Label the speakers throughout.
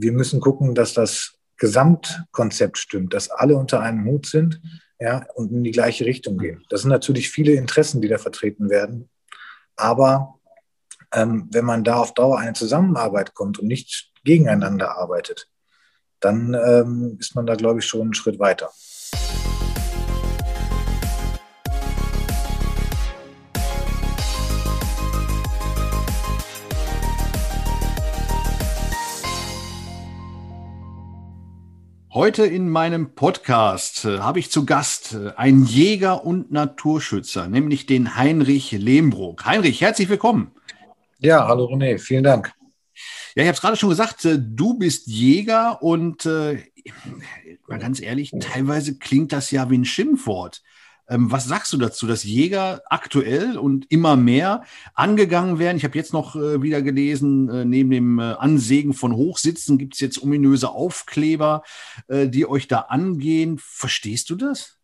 Speaker 1: wir müssen gucken, dass das Gesamtkonzept stimmt, dass alle unter einem Hut sind ja, und in die gleiche Richtung gehen. Das sind natürlich viele Interessen, die da vertreten werden. Aber ähm, wenn man da auf Dauer eine Zusammenarbeit kommt und nicht gegeneinander arbeitet, dann ähm, ist man da, glaube ich, schon einen Schritt weiter.
Speaker 2: Heute in meinem Podcast äh, habe ich zu Gast äh, einen Jäger und Naturschützer, nämlich den Heinrich Lehmbrook. Heinrich, herzlich willkommen.
Speaker 1: Ja, hallo René, vielen Dank.
Speaker 2: Ja, ich habe es gerade schon gesagt, äh, du bist Jäger und mal ganz ehrlich, teilweise klingt das ja wie ein Schimpfwort. Ähm, was sagst du dazu, dass Jäger aktuell und immer mehr angegangen werden? Ich habe jetzt noch äh, wieder gelesen, äh, neben dem äh, Ansägen von Hochsitzen gibt es jetzt ominöse Aufkleber, die euch da angehen. Verstehst du das?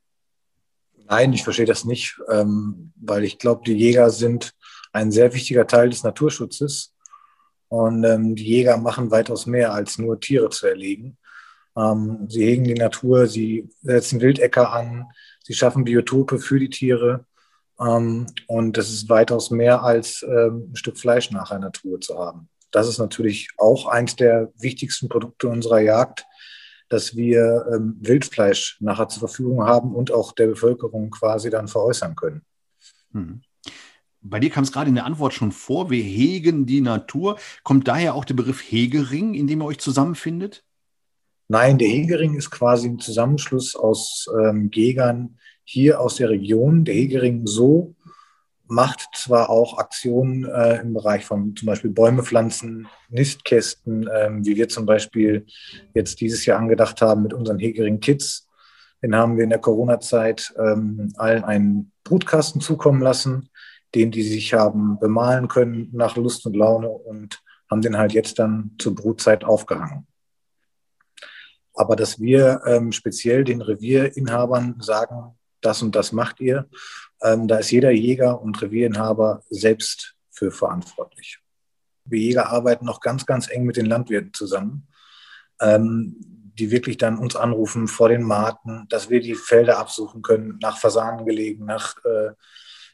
Speaker 1: Nein, ich verstehe das nicht, ähm, weil ich glaube, die Jäger sind ein sehr wichtiger Teil des Naturschutzes. Und ähm, die Jäger machen weitaus mehr, als nur Tiere zu erlegen. Ähm, sie hegen die Natur, sie setzen Wildäcker an, sie schaffen Biotope für die Tiere. Ähm, und das ist weitaus mehr als ähm, ein Stück Fleisch nach einer Natur zu haben. Das ist natürlich auch eins der wichtigsten Produkte unserer Jagd, dass wir ähm, Wildfleisch nachher zur Verfügung haben und auch der Bevölkerung quasi dann veräußern können.
Speaker 2: Hm. Bei dir kam es gerade in der Antwort schon vor, wir hegen die Natur. Kommt daher auch der Begriff Hegering, in dem ihr euch zusammenfindet?
Speaker 1: Nein, der Hegering ist quasi ein Zusammenschluss aus ähm, Jägern hier aus der Region. Der Hegering so macht zwar auch Aktionen äh, im Bereich von zum Beispiel Bäume pflanzen, Nistkästen, ähm, wie wir zum Beispiel jetzt dieses Jahr angedacht haben mit unseren Hegering Kids. Den haben wir in der Corona-Zeit ähm, allen einen Brutkasten zukommen lassen, den die sich haben bemalen können nach Lust und Laune und haben den halt jetzt dann zur Brutzeit aufgehangen. Aber dass wir ähm, speziell den Revierinhabern sagen, das und das macht ihr, ähm, da ist jeder Jäger und Revierinhaber selbst für verantwortlich. Wir Jäger arbeiten noch ganz, ganz eng mit den Landwirten zusammen, ähm, die wirklich dann uns anrufen vor den Maten, dass wir die Felder absuchen können, nach Fasanen gelegen, nach äh,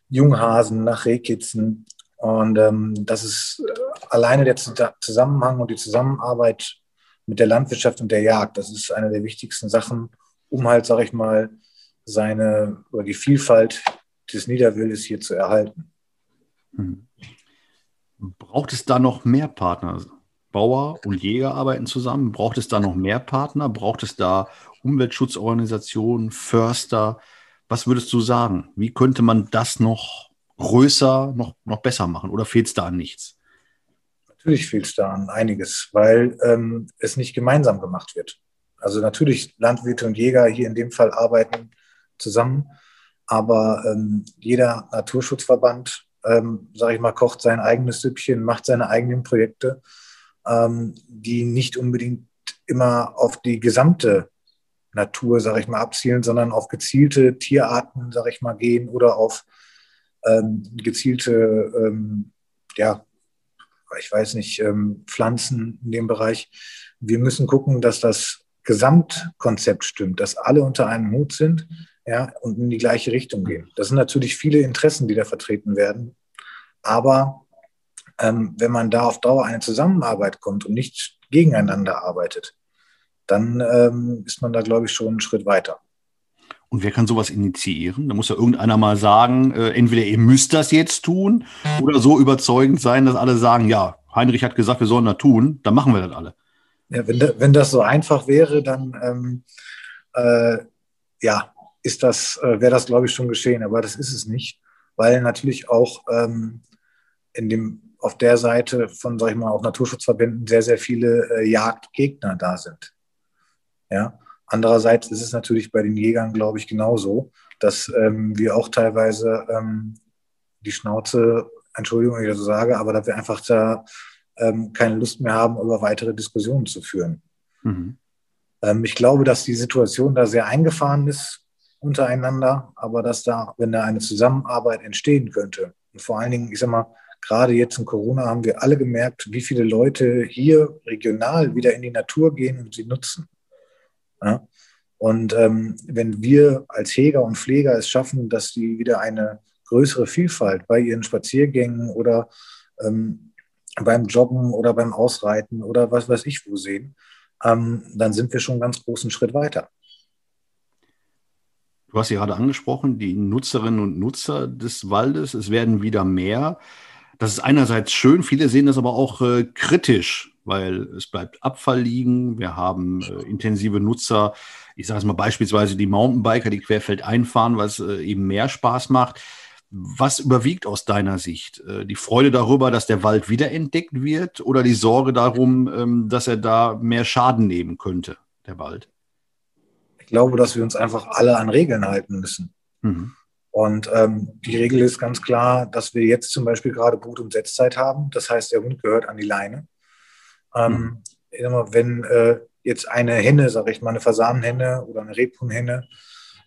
Speaker 1: Junghasen, nach Rehkitzen. Und ähm, das ist alleine der Zusammenhang und die Zusammenarbeit mit der Landwirtschaft und der Jagd. Das ist eine der wichtigsten Sachen, um halt, sage ich mal, seine oder die Vielfalt des Niederwildes hier zu erhalten.
Speaker 2: Hm. Braucht es da noch mehr Partner? Bauer und Jäger arbeiten zusammen. Braucht es da noch mehr Partner? Braucht es da Umweltschutzorganisationen, Förster? Was würdest du sagen? Wie könnte man das noch größer, noch, noch besser machen? Oder fehlt es da an nichts?
Speaker 1: Natürlich fehlt es da an einiges, weil ähm, es nicht gemeinsam gemacht wird. Also natürlich Landwirte und Jäger hier in dem Fall arbeiten zusammen, aber ähm, jeder Naturschutzverband, ähm, sage ich mal, kocht sein eigenes Süppchen, macht seine eigenen Projekte, ähm, die nicht unbedingt immer auf die gesamte Natur, sage ich mal, abzielen, sondern auf gezielte Tierarten, sage ich mal, gehen oder auf ähm, gezielte ähm, ja, ich weiß nicht, ähm, Pflanzen in dem Bereich. Wir müssen gucken, dass das Gesamtkonzept stimmt, dass alle unter einem Hut sind ja, und in die gleiche Richtung gehen. Das sind natürlich viele Interessen, die da vertreten werden. Aber ähm, wenn man da auf Dauer eine Zusammenarbeit kommt und nicht gegeneinander arbeitet, dann ähm, ist man da, glaube ich, schon einen Schritt weiter.
Speaker 2: Und wer kann sowas initiieren? Da muss ja irgendeiner mal sagen, äh, entweder ihr müsst das jetzt tun oder so überzeugend sein, dass alle sagen, ja, Heinrich hat gesagt, wir sollen das tun, dann machen wir das alle.
Speaker 1: Ja, wenn, da, wenn das so einfach wäre, dann ähm, äh, ja, ist das, äh, wäre das, glaube ich, schon geschehen. Aber das ist es nicht, weil natürlich auch ähm, in dem, auf der Seite von, sag ich mal, auch Naturschutzverbänden sehr, sehr viele äh, Jagdgegner da sind. Ja, Andererseits ist es natürlich bei den Jägern, glaube ich, genauso, dass ähm, wir auch teilweise ähm, die Schnauze, Entschuldigung, wenn ich das so sage, aber dass wir einfach da ähm, keine Lust mehr haben, über weitere Diskussionen zu führen. Mhm. Ähm, ich glaube, dass die Situation da sehr eingefahren ist untereinander, aber dass da, wenn da eine Zusammenarbeit entstehen könnte, und vor allen Dingen, ich sag mal, gerade jetzt in Corona haben wir alle gemerkt, wie viele Leute hier regional wieder in die Natur gehen und sie nutzen. Ja? Und ähm, wenn wir als Heger und Pfleger es schaffen, dass sie wieder eine größere Vielfalt bei ihren Spaziergängen oder ähm, beim Joggen oder beim Ausreiten oder was weiß ich wo sehen, ähm, dann sind wir schon einen ganz großen Schritt weiter.
Speaker 2: Du hast ja gerade angesprochen, die Nutzerinnen und Nutzer des Waldes, es werden wieder mehr. Das ist einerseits schön, viele sehen das aber auch äh, kritisch, weil es bleibt Abfall liegen. Wir haben äh, intensive Nutzer, ich sage es mal beispielsweise die Mountainbiker, die querfeld einfahren, was äh, eben mehr Spaß macht. Was überwiegt aus deiner Sicht? Äh, die Freude darüber, dass der Wald wiederentdeckt wird oder die Sorge darum, ähm, dass er da mehr Schaden nehmen könnte, der Wald?
Speaker 1: Ich glaube, dass wir uns einfach alle an Regeln halten müssen. Mhm. Und ähm, die Regel ist ganz klar, dass wir jetzt zum Beispiel gerade Brut- und Setzzeit haben. Das heißt, der Hund gehört an die Leine. Ähm, mhm. Wenn äh, jetzt eine Henne, sage ich mal, eine Fasanenhenne oder eine Rebhuhnhenne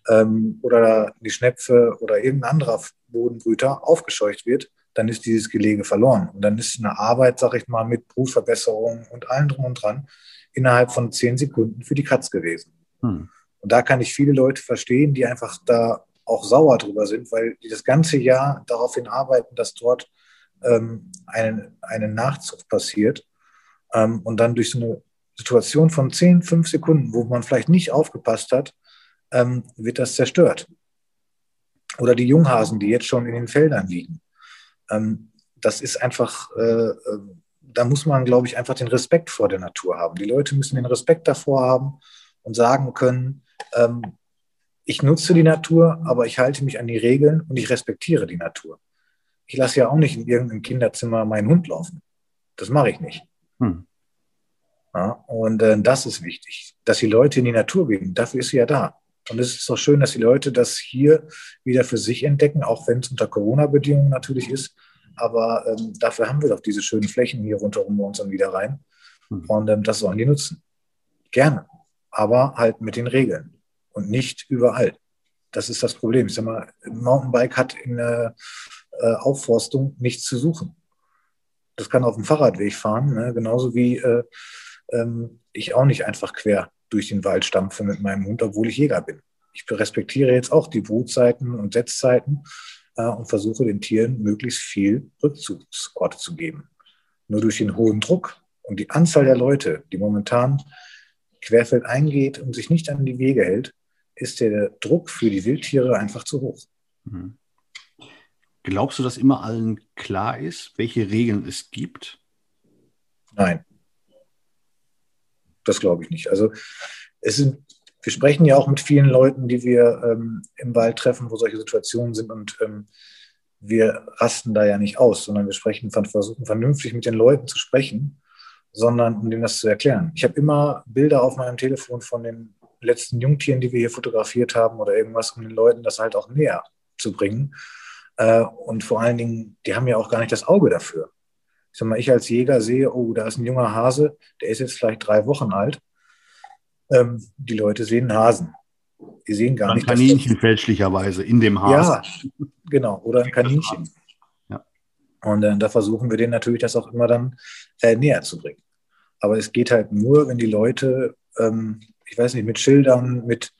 Speaker 1: ähm, oder die Schnepfe oder irgendein anderer Bodenbrüter aufgescheucht wird, dann ist dieses Gelege verloren. Und dann ist eine Arbeit, sag ich mal, mit Brutverbesserung und allem drum und dran innerhalb von zehn Sekunden für die Katz gewesen. Hm. Und da kann ich viele Leute verstehen, die einfach da auch sauer drüber sind, weil die das ganze Jahr darauf hinarbeiten, dass dort ähm, eine, eine Nachzucht passiert. Ähm, und dann durch so eine Situation von zehn, fünf Sekunden, wo man vielleicht nicht aufgepasst hat, ähm, wird das zerstört. Oder die Junghasen, die jetzt schon in den Feldern liegen. Ähm, das ist einfach, äh, äh, da muss man, glaube ich, einfach den Respekt vor der Natur haben. Die Leute müssen den Respekt davor haben und sagen können, ähm, ich nutze die Natur, aber ich halte mich an die Regeln und ich respektiere die Natur. Ich lasse ja auch nicht in irgendeinem Kinderzimmer meinen Hund laufen. Das mache ich nicht. Hm. Ja, und äh, das ist wichtig, dass die Leute in die Natur gehen. Dafür ist sie ja da. Und es ist auch schön, dass die Leute das hier wieder für sich entdecken, auch wenn es unter Corona-Bedingungen natürlich ist. Aber ähm, dafür haben wir doch diese schönen Flächen hier rundherum bei uns dann wieder rein. Hm. Und ähm, das sollen die nutzen. Gerne. Aber halt mit den Regeln und nicht überall. Das ist das Problem. Ich sag mal, ein Mountainbike hat in der äh, Aufforstung nichts zu suchen. Das kann auf dem Fahrradweg fahren, ne? genauso wie äh, ähm, ich auch nicht einfach quer durch den Wald stampfe mit meinem Hund, obwohl ich Jäger bin. Ich respektiere jetzt auch die Brutzeiten und Setzzeiten äh, und versuche den Tieren möglichst viel Rückzugsorte zu geben. Nur durch den hohen Druck und die Anzahl der Leute, die momentan querfeld eingeht und sich nicht an die Wege hält, ist der Druck für die Wildtiere einfach zu hoch. Mhm.
Speaker 2: Glaubst du, dass immer allen klar ist, welche Regeln es gibt?
Speaker 1: Nein. Das glaube ich nicht. Also es sind, wir sprechen ja auch mit vielen Leuten, die wir ähm, im Wald treffen, wo solche Situationen sind und ähm, wir rasten da ja nicht aus, sondern wir sprechen, versuchen vernünftig mit den Leuten zu sprechen, sondern um denen das zu erklären. Ich habe immer Bilder auf meinem Telefon von den letzten Jungtieren, die wir hier fotografiert haben oder irgendwas, um den Leuten das halt auch näher zu bringen. Äh, und vor allen Dingen, die haben ja auch gar nicht das Auge dafür ich sag mal, ich als Jäger sehe, oh, da ist ein junger Hase, der ist jetzt vielleicht drei Wochen alt. Ähm, die Leute sehen einen Hasen. Die sehen gar ein nicht.
Speaker 2: Ein Kaninchen fälschlicherweise in dem Hasen.
Speaker 1: Ja, genau, oder ein Kaninchen. Ja. Und äh, da versuchen wir denen natürlich das auch immer dann äh, näher zu bringen. Aber es geht halt nur, wenn die Leute, ähm, ich weiß nicht, mit Schildern, mit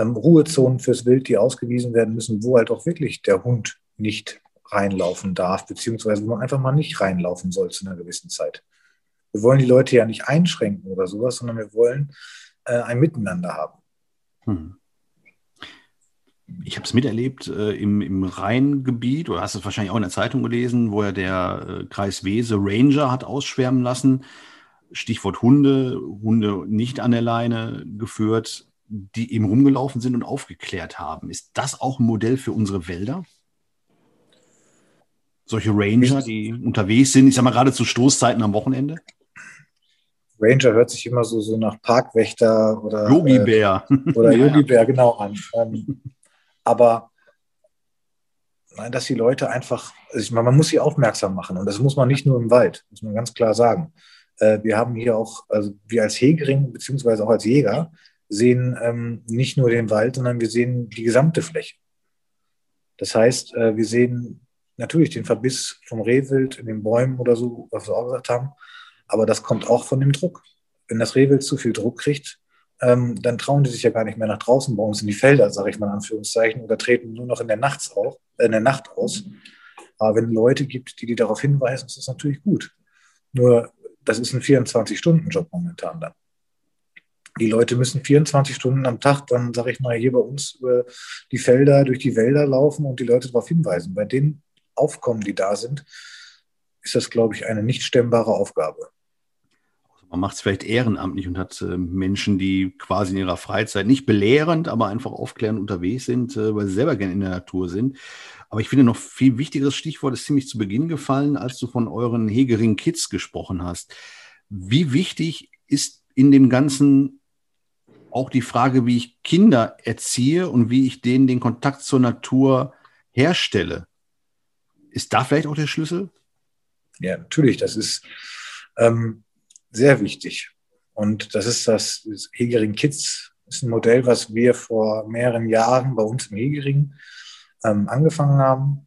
Speaker 1: ähm, Ruhezonen fürs Wild, die ausgewiesen werden müssen, wo halt auch wirklich der Hund nicht reinlaufen darf, beziehungsweise wo man einfach mal nicht reinlaufen soll zu einer gewissen Zeit. Wir wollen die Leute ja nicht einschränken oder sowas, sondern wir wollen äh, ein Miteinander haben. Hm.
Speaker 2: Ich habe es miterlebt äh, im, im Rheingebiet, oder hast es wahrscheinlich auch in der Zeitung gelesen, wo ja der äh, Kreis Wese Ranger hat ausschwärmen lassen. Stichwort Hunde, Hunde nicht an der Leine geführt, die eben rumgelaufen sind und aufgeklärt haben. Ist das auch ein Modell für unsere Wälder? Solche Ranger, die unterwegs sind, ich sag mal gerade zu Stoßzeiten am Wochenende?
Speaker 1: Ranger hört sich immer so, so nach Parkwächter oder
Speaker 2: Yogi Bär.
Speaker 1: Äh, oder Yogi Bär, genau an. Ähm, aber nein, dass die Leute einfach, also ich meine, man muss sie aufmerksam machen und das muss man nicht nur im Wald, muss man ganz klar sagen. Äh, wir haben hier auch, also wir als Hegering beziehungsweise auch als Jäger sehen ähm, nicht nur den Wald, sondern wir sehen die gesamte Fläche. Das heißt, äh, wir sehen natürlich den Verbiss vom Rehwild in den Bäumen oder so, was wir auch gesagt haben. Aber das kommt auch von dem Druck. Wenn das Rehwild zu viel Druck kriegt, ähm, dann trauen die sich ja gar nicht mehr nach draußen bei uns in die Felder, sage ich mal in Anführungszeichen, oder treten nur noch in der, Nachts auf, äh, in der Nacht aus. Aber wenn Leute gibt, die die darauf hinweisen, ist das natürlich gut. Nur, das ist ein 24-Stunden-Job momentan dann. Die Leute müssen 24 Stunden am Tag dann, sage ich mal, hier bei uns über die Felder, durch die Wälder laufen und die Leute darauf hinweisen. Bei den Aufkommen, die da sind, ist das, glaube ich, eine nicht stemmbare Aufgabe.
Speaker 2: Also man macht es vielleicht ehrenamtlich und hat äh, Menschen, die quasi in ihrer Freizeit nicht belehrend, aber einfach aufklärend unterwegs sind, äh, weil sie selber gerne in der Natur sind. Aber ich finde noch viel wichtigeres Stichwort ist ziemlich zu Beginn gefallen, als du von euren Hegering Kids gesprochen hast. Wie wichtig ist in dem ganzen auch die Frage, wie ich Kinder erziehe und wie ich denen den Kontakt zur Natur herstelle. Ist da vielleicht auch der Schlüssel?
Speaker 1: Ja, natürlich. Das ist ähm, sehr wichtig. Und das ist das, das Hegering Kids. Ist ein Modell, was wir vor mehreren Jahren bei uns im Hegering ähm, angefangen haben.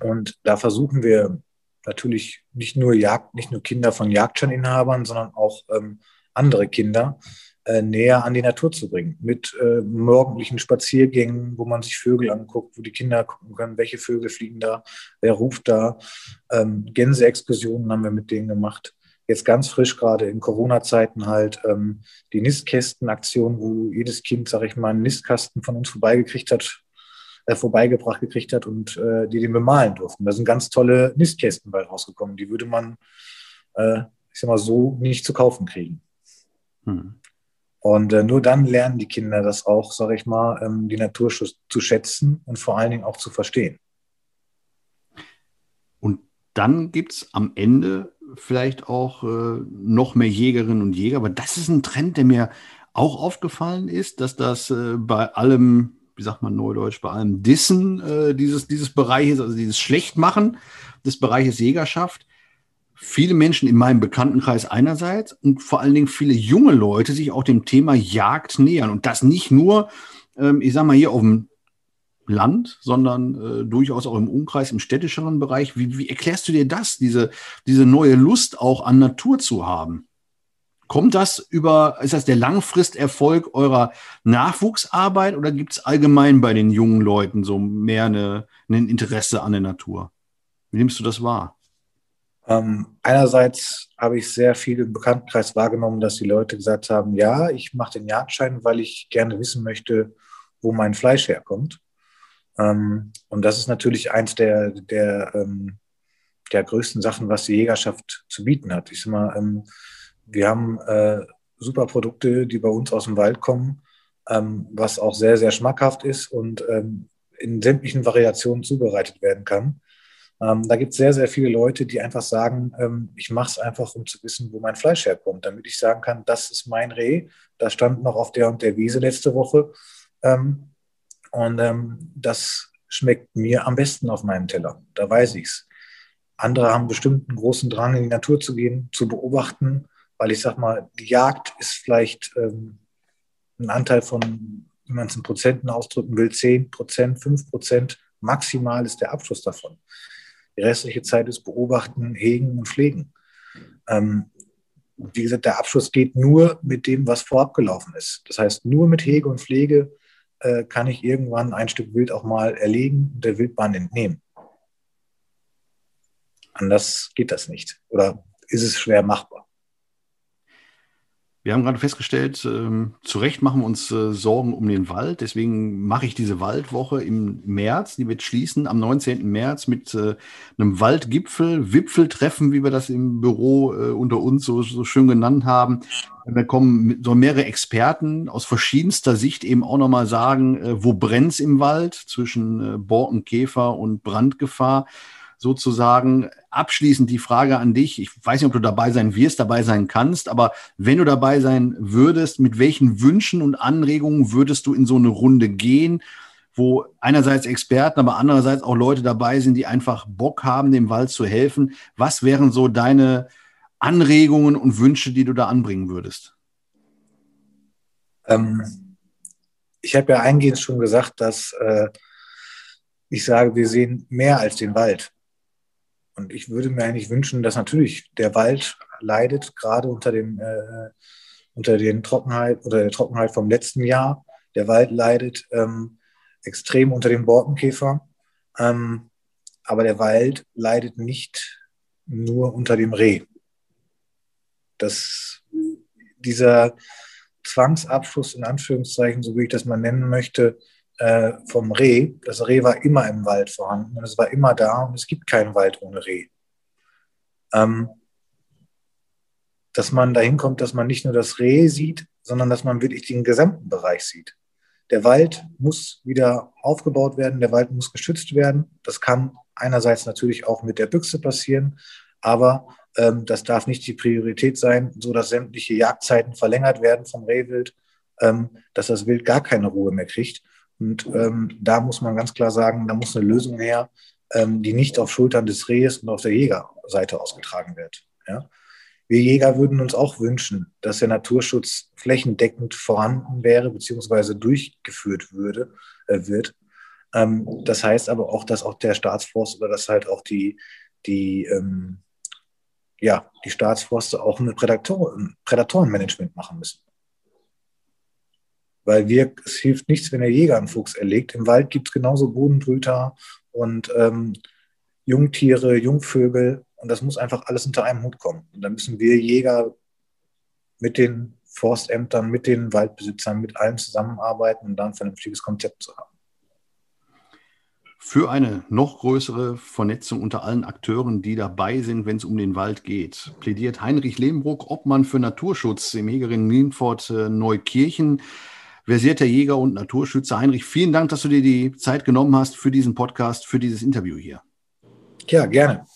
Speaker 1: Und da versuchen wir natürlich nicht nur Jagd, nicht nur Kinder von Jagdscheininhabern, sondern auch ähm, andere Kinder näher an die Natur zu bringen. Mit äh, morgendlichen Spaziergängen, wo man sich Vögel anguckt, wo die Kinder gucken können, welche Vögel fliegen da, wer ruft da. Ähm, Gänseexkursionen haben wir mit denen gemacht. Jetzt ganz frisch, gerade in Corona-Zeiten halt, ähm, die Nistkästen-Aktion, wo jedes Kind, sag ich mal, einen Nistkasten von uns vorbeigekriegt hat, äh, vorbeigebracht gekriegt hat und äh, die den bemalen durften. Da sind ganz tolle Nistkästen bei rausgekommen. Die würde man, äh, ich sag mal, so nicht zu kaufen kriegen. Hm. Und äh, nur dann lernen die Kinder das auch, sage ich mal, ähm, die Natur zu schätzen und vor allen Dingen auch zu verstehen.
Speaker 2: Und dann gibt es am Ende vielleicht auch äh, noch mehr Jägerinnen und Jäger. Aber das ist ein Trend, der mir auch aufgefallen ist, dass das äh, bei allem, wie sagt man neudeutsch, bei allem Dissen äh, dieses, dieses Bereiches, also dieses Schlechtmachen des Bereiches Jägerschaft, viele Menschen in meinem Bekanntenkreis einerseits und vor allen Dingen viele junge Leute sich auch dem Thema Jagd nähern. Und das nicht nur, ähm, ich sag mal, hier auf dem Land, sondern äh, durchaus auch im Umkreis, im städtischeren Bereich. Wie, wie erklärst du dir das, diese, diese neue Lust auch an Natur zu haben? Kommt das über, ist das der Langfristerfolg eurer Nachwuchsarbeit oder gibt es allgemein bei den jungen Leuten so mehr eine, ein Interesse an der Natur? Wie nimmst du das wahr?
Speaker 1: Ähm, einerseits habe ich sehr viel im Bekanntenkreis wahrgenommen, dass die Leute gesagt haben, ja, ich mache den Jagdschein, weil ich gerne wissen möchte, wo mein Fleisch herkommt. Ähm, und das ist natürlich eins der, der, ähm, der größten Sachen, was die Jägerschaft zu bieten hat. Ich sag mal, ähm, wir haben äh, super Produkte, die bei uns aus dem Wald kommen, ähm, was auch sehr, sehr schmackhaft ist und ähm, in sämtlichen Variationen zubereitet werden kann. Ähm, da gibt es sehr, sehr viele Leute, die einfach sagen, ähm, ich mache es einfach, um zu wissen, wo mein Fleisch herkommt, damit ich sagen kann, das ist mein Reh, das stand noch auf der und der Wiese letzte Woche. Ähm, und ähm, das schmeckt mir am besten auf meinem Teller. Da weiß ich es. Andere haben bestimmt einen großen Drang, in die Natur zu gehen, zu beobachten, weil ich sag mal, die Jagd ist vielleicht ähm, ein Anteil von, wie man es in Prozenten ausdrücken will, 10 Prozent, 5 Prozent maximal ist der Abschluss davon. Die restliche Zeit ist beobachten, hegen und pflegen. Ähm, wie gesagt, der Abschluss geht nur mit dem, was vorab gelaufen ist. Das heißt, nur mit Hege und Pflege äh, kann ich irgendwann ein Stück Wild auch mal erlegen und der Wildbahn entnehmen. Anders geht das nicht. Oder ist es schwer machbar?
Speaker 2: Wir haben gerade festgestellt, äh, zu Recht machen wir uns äh, Sorgen um den Wald. Deswegen mache ich diese Waldwoche im März. Die wird schließen am 19. März mit äh, einem Waldgipfel, Wipfeltreffen, wie wir das im Büro äh, unter uns so, so schön genannt haben. Da kommen so mehrere Experten aus verschiedenster Sicht eben auch nochmal sagen, äh, wo brennt's im Wald zwischen äh, Borkenkäfer und Brandgefahr sozusagen abschließend die Frage an dich. Ich weiß nicht, ob du dabei sein wirst, dabei sein kannst, aber wenn du dabei sein würdest, mit welchen Wünschen und Anregungen würdest du in so eine Runde gehen, wo einerseits Experten, aber andererseits auch Leute dabei sind, die einfach Bock haben, dem Wald zu helfen? Was wären so deine Anregungen und Wünsche, die du da anbringen würdest?
Speaker 1: Ähm, ich habe ja eingehend schon gesagt, dass äh, ich sage, wir sehen mehr als den Wald. Und ich würde mir eigentlich wünschen, dass natürlich der Wald leidet, gerade unter dem äh, unter den Trockenheit oder der Trockenheit vom letzten Jahr. Der Wald leidet ähm, extrem unter dem Borkenkäfer. Ähm, aber der Wald leidet nicht nur unter dem Reh. Das, dieser Zwangsabschluss in Anführungszeichen, so wie ich das mal nennen möchte, äh, vom Reh. Das Reh war immer im Wald vorhanden und es war immer da und es gibt keinen Wald ohne Reh. Ähm, dass man dahin kommt, dass man nicht nur das Reh sieht, sondern dass man wirklich den gesamten Bereich sieht. Der Wald muss wieder aufgebaut werden, der Wald muss geschützt werden. Das kann einerseits natürlich auch mit der Büchse passieren, aber ähm, das darf nicht die Priorität sein, so dass sämtliche Jagdzeiten verlängert werden vom Rehwild, ähm, dass das Wild gar keine Ruhe mehr kriegt. Und ähm, da muss man ganz klar sagen, da muss eine Lösung her, ähm, die nicht auf Schultern des Rehes und auf der Jägerseite ausgetragen wird. Ja? Wir Jäger würden uns auch wünschen, dass der Naturschutz flächendeckend vorhanden wäre beziehungsweise durchgeführt würde, äh, wird. Ähm, das heißt aber auch, dass auch der Staatsforst oder dass halt auch die, die, ähm, ja, die Staatsforste auch ein Prädator, Prädatorenmanagement machen müssen. Weil wir, es hilft nichts, wenn der Jäger einen Fuchs erlegt. Im Wald gibt es genauso Bodenbrüter und ähm, Jungtiere, Jungvögel. Und das muss einfach alles unter einem Hut kommen. Und da müssen wir Jäger mit den Forstämtern, mit den Waldbesitzern, mit allen zusammenarbeiten und dann ein vernünftiges Konzept zu haben.
Speaker 2: Für eine noch größere Vernetzung unter allen Akteuren, die dabei sind, wenn es um den Wald geht, plädiert Heinrich Lehmbruck, Obmann für Naturschutz im Hegering Nienfort äh, Neukirchen versierter Jäger und Naturschützer. Heinrich, vielen Dank, dass du dir die Zeit genommen hast für diesen Podcast, für dieses Interview hier.
Speaker 1: Ja, gerne.